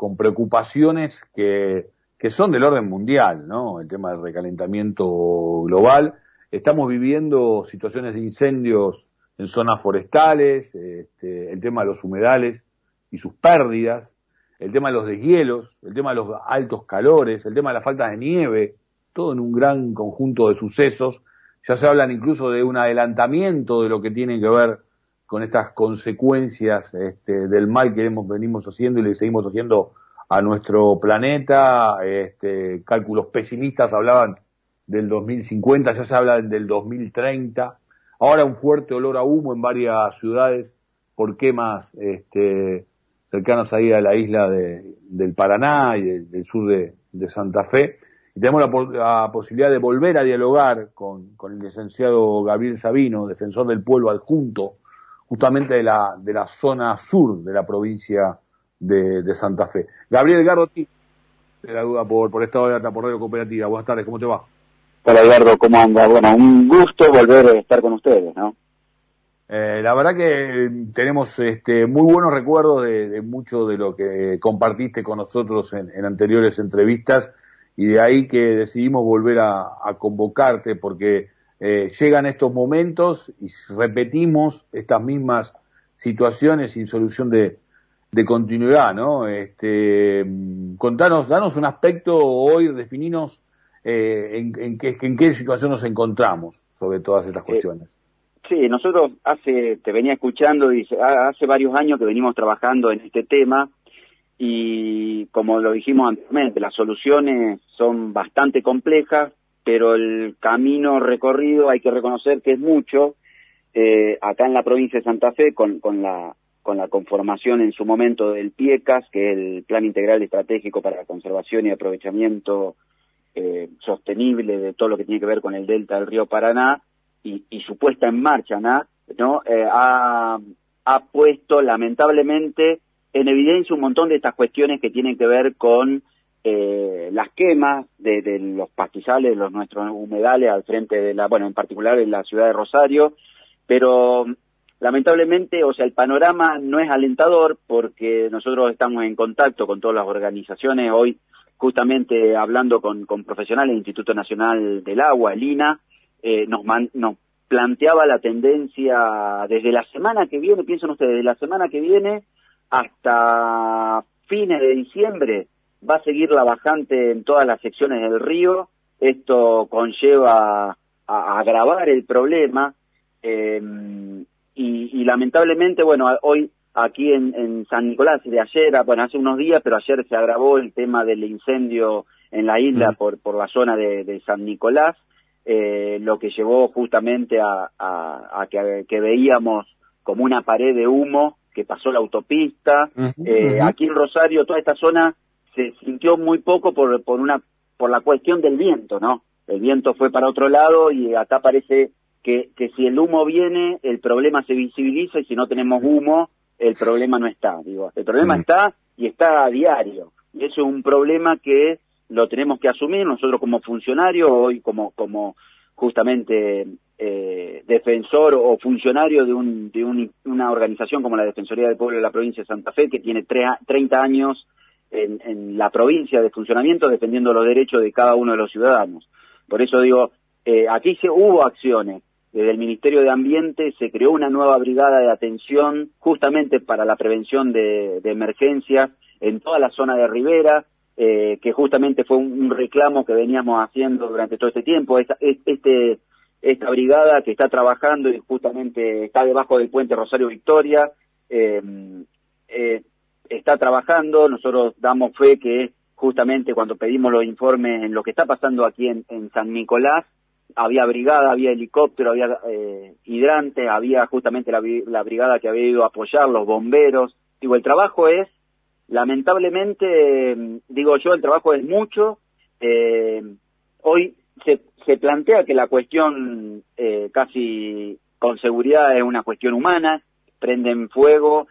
con preocupaciones que, que son del orden mundial, ¿no? El tema del recalentamiento global. Estamos viviendo situaciones de incendios en zonas forestales, este, el tema de los humedales y sus pérdidas, el tema de los deshielos, el tema de los altos calores, el tema de la falta de nieve, todo en un gran conjunto de sucesos. Ya se hablan incluso de un adelantamiento de lo que tiene que ver con estas consecuencias este, del mal que hemos, venimos haciendo y le seguimos haciendo a nuestro planeta. Este, cálculos pesimistas hablaban del 2050, ya se habla del 2030. Ahora un fuerte olor a humo en varias ciudades por quemas este, cercanos ahí a la isla de, del Paraná y del, sur de, de, Santa Fe. Y tenemos la, la, posibilidad de volver a dialogar con, con, el licenciado Gabriel Sabino, defensor del pueblo adjunto, justamente de la, de la zona sur de la provincia de, de Santa Fe. Gabriel Garrotti, te la duda por, por esta hora por Radio Cooperativa. Buenas tardes, ¿cómo te va? Hola Eduardo, ¿cómo anda? Bueno, un gusto volver a estar con ustedes, ¿no? Eh, la verdad que tenemos este, muy buenos recuerdos de, de, mucho de lo que compartiste con nosotros en, en, anteriores entrevistas y de ahí que decidimos volver a, a convocarte porque eh, llegan estos momentos y repetimos estas mismas situaciones sin solución de, de continuidad, ¿no? Este, contanos, danos un aspecto hoy, defininos eh, en, en, qué, en qué situación nos encontramos sobre todas estas cuestiones. Eh, Sí, nosotros hace, te venía escuchando, y hace varios años que venimos trabajando en este tema y como lo dijimos anteriormente, las soluciones son bastante complejas, pero el camino recorrido hay que reconocer que es mucho. Eh, acá en la provincia de Santa Fe, con, con, la, con la conformación en su momento del PIECAS, que es el Plan Integral Estratégico para la Conservación y Aprovechamiento eh, Sostenible de todo lo que tiene que ver con el delta del río Paraná, y, su puesta en marcha. ¿no? Eh, ha, ha puesto lamentablemente en evidencia un montón de estas cuestiones que tienen que ver con eh, las quemas de, de, los pastizales, los nuestros humedales al frente de la, bueno, en particular en la ciudad de Rosario, pero lamentablemente, o sea, el panorama no es alentador porque nosotros estamos en contacto con todas las organizaciones, hoy justamente hablando con, con profesionales del Instituto Nacional del Agua, el INA, eh, nos, man, nos planteaba la tendencia desde la semana que viene, piensen ustedes, desde la semana que viene hasta fines de diciembre va a seguir la bajante en todas las secciones del río. Esto conlleva a, a agravar el problema eh, y, y, lamentablemente, bueno, hoy aquí en, en, San Nicolás, de ayer, bueno, hace unos días, pero ayer se agravó el tema del incendio en la isla mm. por, por la zona de, de San Nicolás eh, lo que llevó justamente a, a, a que, que, veíamos como una pared de humo que pasó la autopista. Uh -huh, eh, uh -huh. Aquí en Rosario, toda esta zona se sintió muy poco por, por, una, por la cuestión del viento, ¿no? El viento fue para otro lado y acá parece que, que si el humo viene, el problema se visibiliza y si no tenemos humo, el problema no está. Digo, el problema -huh. está y está a diario. Y eso es un problema que lo tenemos que asumir nosotros como funcionarios, hoy como, como justamente eh, defensor o funcionario de, un, de un, una organización como la Defensoría del Pueblo de la provincia de Santa Fe, que tiene tre 30 años en, la provincia de funcionamiento defendiendo los derechos de cada uno de los ciudadanos. Por eso digo, eh, aquí se hubo acciones. Desde el Ministerio de Ambiente se creó una nueva brigada de atención justamente para la prevención de, de emergencias en toda la zona de Rivera, eh, que justamente fue un, reclamo que veníamos haciendo durante todo este tiempo. Esta, este, esta brigada que está trabajando y justamente está debajo del puente Rosario Victoria, eh, está trabajando, nosotros damos fe que justamente cuando pedimos los informes en lo que está pasando aquí en, en San Nicolás, había brigada, había helicóptero, había eh, hidrantes, había justamente la, la brigada que había ido a apoyar, los bomberos. Digo, el trabajo es lamentablemente, digo yo, el trabajo es mucho. Eh, hoy se, se, plantea que la cuestión eh, casi con seguridad es una cuestión humana, prenden fuego,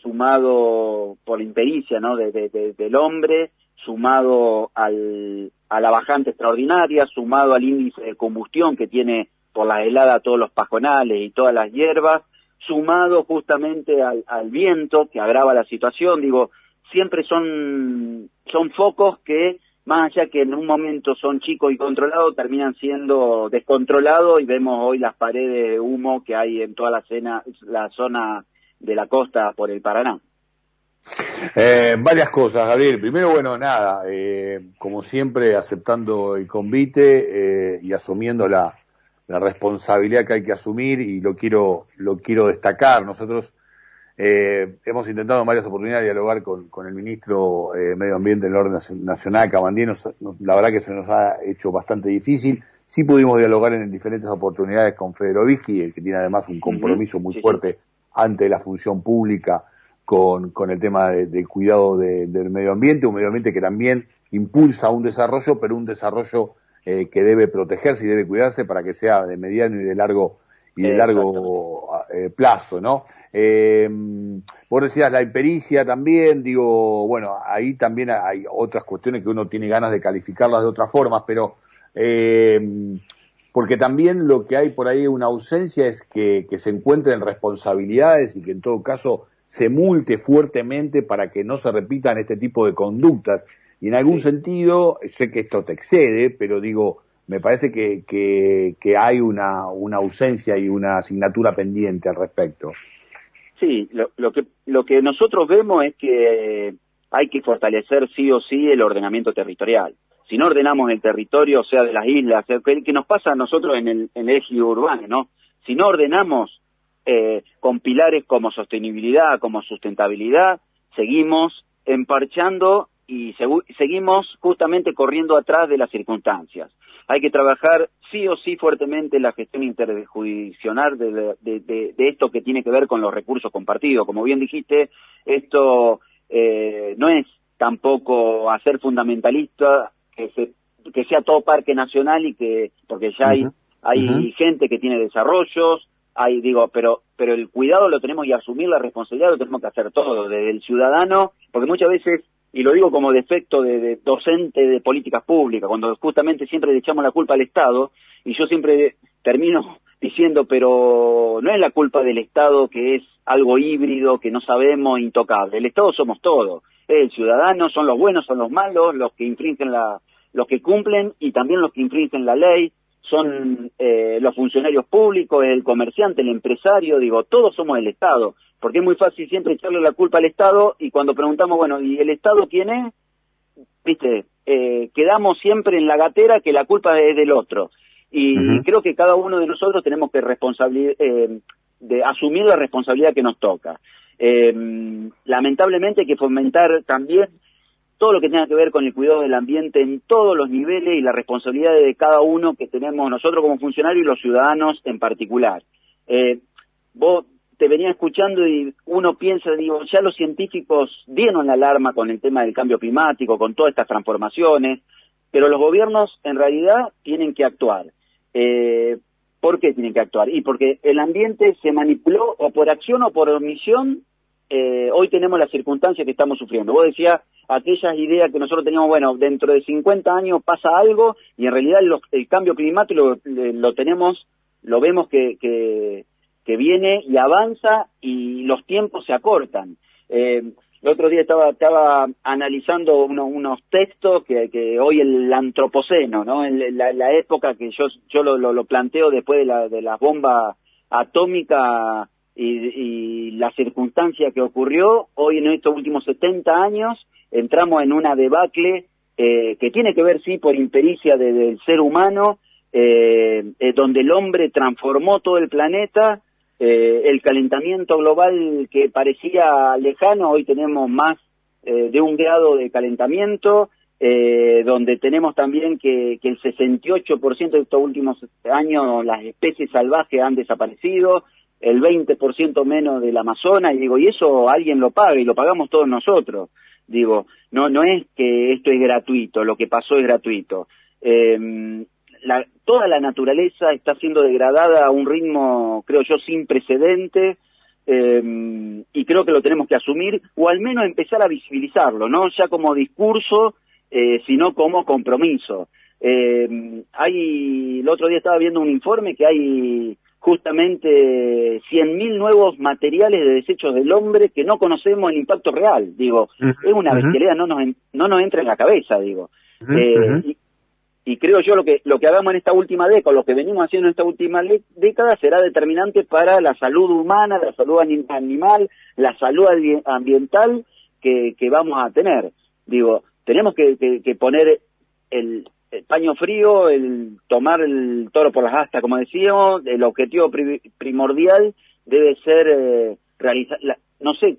sumado por la impericia ¿no? De, de, de, del hombre, sumado al, a la bajante extraordinaria, sumado al índice de combustión que tiene por la helada todos los pajonales y todas las hierbas, sumado justamente al, al viento que agrava la situación, digo, siempre son, son focos que, más allá que en un momento son chicos y controlados, terminan siendo descontrolados y vemos hoy las paredes de humo que hay en toda la, cena, la zona de la costa por el Paraná. Eh, varias cosas, Gabriel. Primero, bueno, nada, eh, como siempre, aceptando el convite eh, y asumiendo la, la, responsabilidad que hay que asumir y lo quiero, lo quiero destacar. Nosotros eh, hemos intentado en varias oportunidades dialogar con, con el ministro eh, Medio Ambiente del Orden Nacional, Cabandí. la verdad que se nos ha hecho bastante difícil. Sí pudimos dialogar en diferentes oportunidades con Federovisky, el que tiene además un compromiso muy fuerte ante la función pública con, con el tema del cuidado del medio ambiente, un medio ambiente que también impulsa un desarrollo, pero un desarrollo eh, que debe protegerse y debe cuidarse para que sea de mediano y de largo y de largo eh, plazo, ¿no? Eh, vos decías la impericia también, digo, bueno, ahí también hay otras cuestiones que uno tiene ganas de calificarlas de otras formas, pero eh, porque también lo que hay por ahí una ausencia es que, que se encuentren responsabilidades y que en todo caso se multe fuertemente para que no se repitan este tipo de conductas. Y en algún sentido, sé que esto te excede, pero digo, me parece que, que, hay una, una ausencia y una asignatura pendiente al respecto. Sí, lo, lo, que, lo que nosotros vemos es que hay que fortalecer sí o sí el ordenamiento territorial. Si no ordenamos el territorio, sea, de las islas, que, que nos pasa a nosotros en el, en el eje urbano, ¿no? Si no ordenamos eh, con pilares como sostenibilidad, como sustentabilidad, seguimos emparchando y seguimos justamente corriendo atrás de las circunstancias. Hay que trabajar sí o sí fuertemente la gestión interjudicional de, de, esto que tiene que ver con los recursos compartidos. Como bien dijiste, esto eh, no es tampoco hacer fundamentalista que, se, que sea todo parque nacional y que, porque ya hay, hay gente que tiene desarrollos, hay, digo, pero, pero el cuidado lo tenemos y asumir la responsabilidad lo tenemos que hacer todo, desde el ciudadano, porque muchas veces, y lo digo como defecto de, docente de políticas públicas, cuando justamente siempre le echamos la culpa al Estado, y yo siempre termino diciendo, pero no es la culpa del Estado que es algo híbrido, que no sabemos, intocable. El Estado somos todos. El ciudadano son los buenos, son los malos, los que infringen la, los que cumplen y también los que infringen la ley son eh, los funcionarios públicos, el comerciante, el empresario, digo, todos somos el Estado, porque es muy fácil siempre echarle la culpa al Estado y cuando preguntamos, bueno, ¿y el Estado quién es? Viste, eh, quedamos siempre en la gatera que la culpa es del otro. Y creo que cada uno de nosotros tenemos que eh, de asumir la responsabilidad que nos toca. Lamentablemente hay que fomentar también todo lo que tenga que ver con el cuidado del ambiente en todos los niveles y la responsabilidad de cada uno que tenemos nosotros como funcionarios y los ciudadanos en particular. Eh, vos te venía escuchando y uno piensa, digo, ya los científicos dieron la alarma con el tema del cambio climático, con todas estas transformaciones, pero los gobiernos en realidad tienen que actuar. Eh, ¿Por qué tienen que actuar? Y porque el ambiente se manipuló o por acción o por omisión eh, hoy tenemos las circunstancias que estamos sufriendo. Vos decías aquellas ideas que nosotros teníamos, bueno, dentro de 50 años pasa algo y en realidad el cambio climático lo, tenemos, lo vemos que, que, viene y avanza y los tiempos se acortan. Eh, el otro día estaba, estaba analizando unos textos que, hoy el antropoceno, ¿no? En la, época que yo, yo lo, planteo después de la, de la bomba atómica y, la circunstancia que ocurrió, hoy en estos últimos 70 años entramos en una debacle eh, que tiene que ver, sí, por impericia del ser humano, eh, eh, donde el hombre transformó todo el planeta, el calentamiento global que parecía lejano, hoy tenemos más de un grado de calentamiento, donde tenemos también que, que el 68% de estos últimos años las especies salvajes han desaparecido, el 20% menos del Amazonas, y digo, y eso alguien lo paga y lo pagamos todos nosotros. Digo, no, no es que esto es gratuito, lo que pasó es gratuito. Eh, la, toda la naturaleza está siendo degradada a un ritmo, creo yo, sin precedente, eh, y creo que lo tenemos que asumir, o al menos empezar a visibilizarlo, no ya como discurso, eh, sino como compromiso. hay, el otro día estaba viendo un informe que hay justamente 100.000 nuevos materiales de desechos del hombre que no conocemos el impacto real. Digo, es una bestialidad, no nos, no nos entra en la cabeza, digo. Eh, y, creo yo lo que lo que hagamos en esta última década, lo que venimos haciendo en esta última década será determinante para la salud humana, la salud animal, la salud ambiental que, que vamos a tener. Digo, tenemos que, que poner el, el paño frío, el tomar el toro por las astas, como decíamos, el objetivo primordial debe ser eh, realizar, no sé,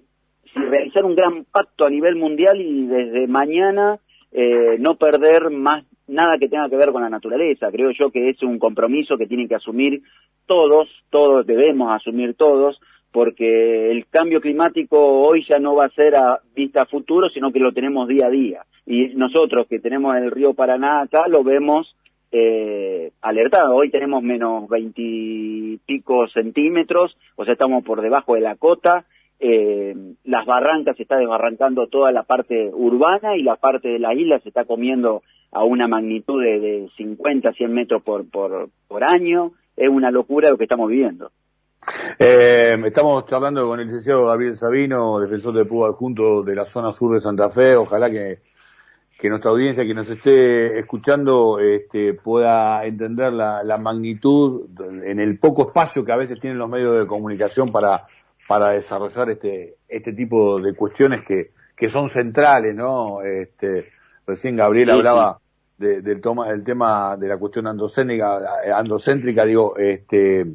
si realizar un gran pacto a nivel mundial y desde mañana eh, no perder más nada que tenga que ver con la naturaleza. Creo yo que es un compromiso que tienen que asumir todos, todos debemos asumir todos, porque el cambio climático hoy ya no va a ser a vista futuro, sino que lo tenemos día a día y nosotros que tenemos el río Paraná acá lo vemos eh, alertado. Hoy tenemos menos veintipico centímetros, o sea, estamos por debajo de la cota. Eh, las barrancas se está desbarrancando toda la parte urbana y la parte de la isla se está comiendo a una magnitud de, de 50, 100 metros por, por, por año. Es una locura lo que estamos viviendo. Eh, estamos charlando con el licenciado Gabriel Sabino, defensor de Púa junto de la zona sur de Santa Fe. Ojalá que que nuestra audiencia que nos esté escuchando este, pueda entender la, la, magnitud en el poco espacio que a veces tienen los medios de comunicación para, para desarrollar este, este tipo de cuestiones que, que son centrales, ¿no? Este, recién Gabriel hablaba del, toma, del tema de la cuestión androcéntrica, androcéntrica digo, este,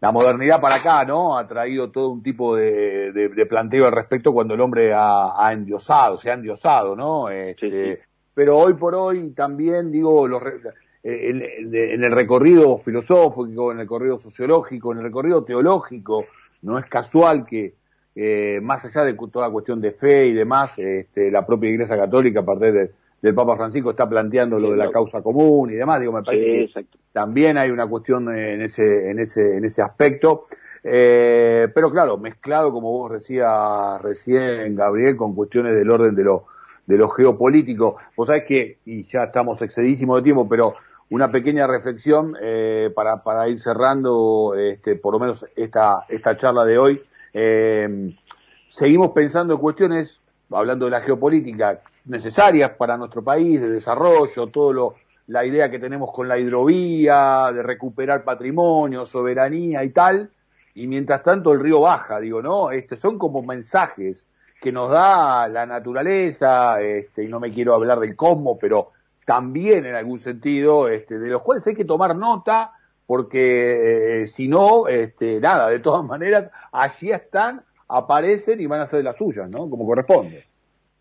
la modernidad para acá, ¿no? Ha traído todo un tipo de, de, planteo al respecto cuando el hombre ha, endiosado, se ha endiosado, ¿no? Este, pero hoy por hoy también, digo, los, eh, en, el recorrido filosófico, en el recorrido sociológico, en el recorrido teológico, no es casual que, eh, más allá de toda cuestión de fe y demás, este, la propia Iglesia Católica, a partir de del Papa Francisco está planteando lo de la causa común y demás, digo, me parece que también hay una cuestión en ese, en ese, en ese aspecto. Eh, pero claro, mezclado, como vos decías recién, Gabriel, con cuestiones del orden de lo, de lo geopolítico. Vos sabés que, y ya estamos excedísimos de tiempo, pero una pequeña reflexión eh, para, para ir cerrando, este, por lo menos esta, esta charla de hoy. Eh, seguimos pensando en cuestiones, hablando de la geopolítica, necesarias para nuestro país, de desarrollo, todo lo, la idea que tenemos con la hidrovía, de recuperar patrimonio, soberanía y tal, y mientras tanto el río baja, digo, ¿no? Este, son como mensajes que nos da la naturaleza, este, y no me quiero hablar del cómo, pero también en algún sentido, este, de los cuales hay que tomar nota, porque eh, si no, este, nada, de todas maneras, allí están, aparecen y van a ser las suyas, ¿no? Como corresponde.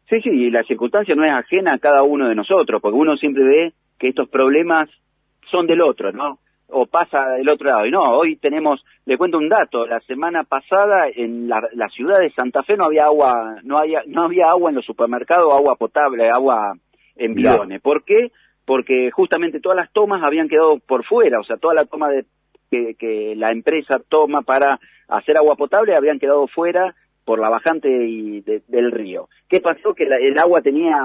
Sí, sí, y la circunstancia no es ajena a cada uno de nosotros, porque uno siempre ve que estos problemas son del otro, ¿no? O pasa del otro lado. Y no, hoy tenemos, le cuento un dato, la semana pasada en la, ciudad de Santa Fe no había agua, no había, no había agua en los supermercados, agua potable, agua en bidones. ¿Por qué? Porque justamente todas las tomas habían quedado por fuera, o sea, toda la toma de, que, que la empresa toma para hacer agua potable habían quedado fuera por la bajante y del río. ¿Qué pasó? Que el agua tenía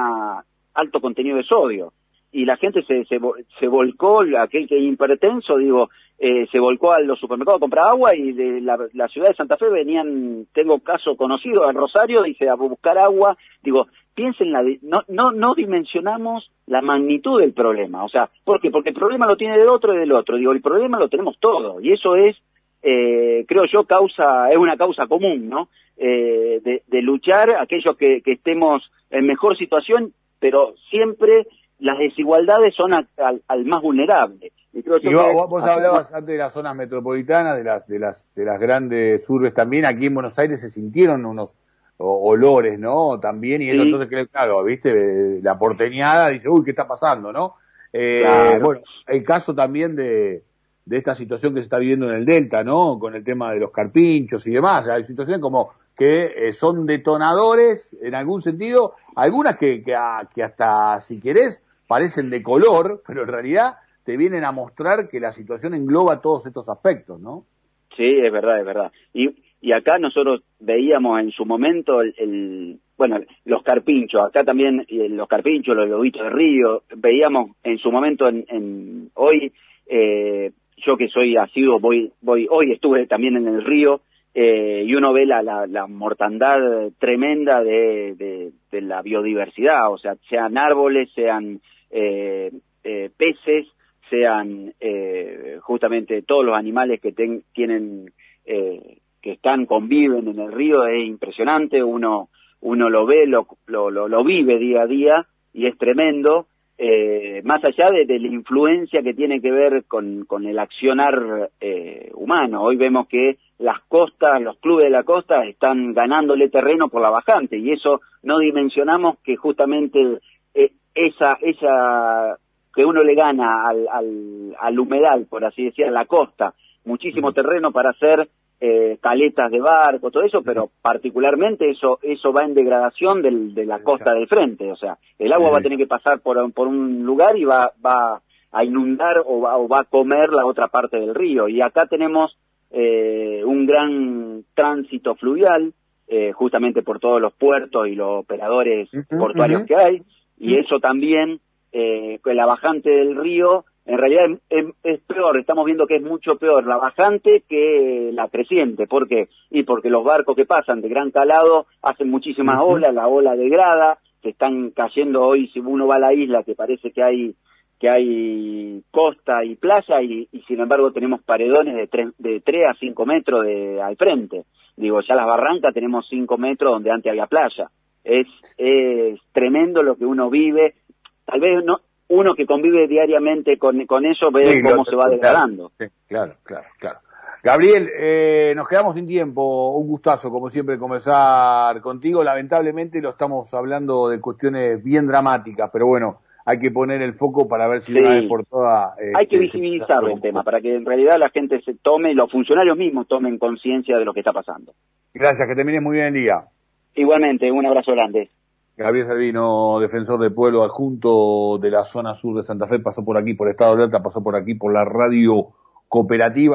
alto contenido de sodio y la gente se, se, volcó, aquel que hipertenso, digo, eh, se volcó a los supermercados a comprar agua y de la, ciudad de Santa Fe venían, tengo caso conocido, en Rosario, dice, a buscar agua, digo, piensen, la, no, no, no dimensionamos la magnitud del problema, o sea, ¿por qué? Porque el problema lo tiene del otro y del otro, digo, el problema lo tenemos todo, y eso es, eh, creo yo, causa, es una causa común, ¿no? Eh, de, luchar, aquellos que, estemos en mejor situación, pero siempre las desigualdades son al, más vulnerable. Y, vos, hablabas antes de las zonas metropolitanas, de las, de las, de las grandes urbes también, aquí en Buenos Aires se sintieron unos olores, ¿no? También, y eso entonces, claro, viste, la porteñada dice, uy, ¿qué está pasando, no? Eh, bueno, el caso también de, de esta situación que se está viviendo en el Delta, ¿no? Con el tema de los carpinchos y demás, hay situaciones como que eh, son detonadores en algún sentido, algunas que, que, hasta, si querés, parecen de color, pero en realidad te vienen a mostrar que la situación engloba todos estos aspectos, ¿no? Sí, es verdad, es verdad. Y, y acá nosotros veíamos en su momento el, bueno, los carpinchos, acá también los carpinchos, los lobitos de río, veíamos en su momento, en, en hoy, eh, yo que soy asiduo, voy, voy, hoy estuve también en el río, eh, y uno ve la, la, la mortandad tremenda de, de, de, la biodiversidad, o sea, sean árboles, sean eh, eh, peces, sean eh, justamente todos los animales que ten, tienen, eh, que están, conviven en el río, es impresionante, uno, uno lo ve, lo, lo, lo, vive día a día y es tremendo, eh, más allá de, de, la influencia que tiene que ver con, con el accionar eh, humano. Hoy vemos que las costas, los clubes de la costa están ganándole terreno por la bajante y eso no dimensionamos que justamente eh, esa, esa que uno le gana al, al, al humedal, por así decir, a la costa, muchísimo terreno para hacer eh, caletas de barco, todo eso, pero particularmente eso eso va en degradación del, de la costa del frente, o sea, el agua va a tener que pasar por, por un lugar y va, va a inundar o va, o va a comer la otra parte del río. Y acá tenemos eh, un gran tránsito fluvial, eh, justamente por todos los puertos y los operadores uh -huh, portuarios uh -huh. que hay, y eso también, eh, la bajante del río, en realidad es, es, peor, estamos viendo que es mucho peor la bajante que la creciente. ¿Por qué? Y porque los barcos que pasan de gran calado hacen muchísimas olas, la ola degrada, se están cayendo hoy, si uno va a la isla, que parece que hay que hay costa y playa y, y sin embargo tenemos paredones de 3, de 3 a 5 metros de, al frente. Digo, ya las barrancas tenemos 5 metros donde antes había playa. Es, es tremendo lo que uno vive. Tal vez no, uno que convive diariamente con, con eso ve sí, cómo se va degradando. Claro, claro, claro. Gabriel, eh, nos quedamos sin tiempo. Un gustazo, como siempre, conversar contigo. Lamentablemente lo estamos hablando de cuestiones bien dramáticas, pero bueno, hay que poner el foco para ver si sí. una vez por todas... Eh, hay que visibilizar el tema, para que en realidad la gente se tome, los funcionarios mismos tomen conciencia de lo que está pasando. Gracias, que termines muy bien el día. Igualmente, un abrazo grande. Gabriel Salvino, defensor del pueblo adjunto de la zona sur de Santa Fe, pasó por aquí por Estado de Alta, pasó por aquí por la radio cooperativa.